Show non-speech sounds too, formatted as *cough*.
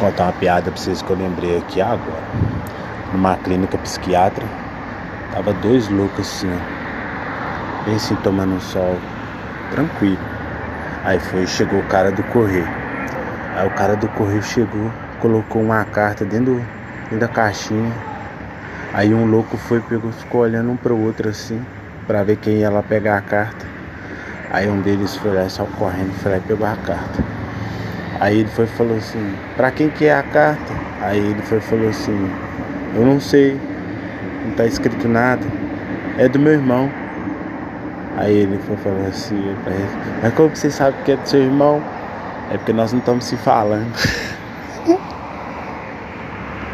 Contar uma piada pra vocês que eu lembrei aqui agora. Numa clínica psiquiatra, tava dois loucos assim. Bem assim, tomando um sol, tranquilo. Aí foi, chegou o cara do correio. Aí o cara do correio chegou, colocou uma carta dentro, dentro da caixinha. Aí um louco foi, pegou, ficou olhando um pro outro assim, pra ver quem ia lá pegar a carta. Aí um deles foi lá, só correndo, foi lá e pegou a carta. Aí ele foi falou assim, pra quem que é a carta? Aí ele foi falou assim, eu não sei, não tá escrito nada, é do meu irmão. Aí ele foi falando assim mas como que você sabe que é do seu irmão? É porque nós não estamos se falando. *laughs*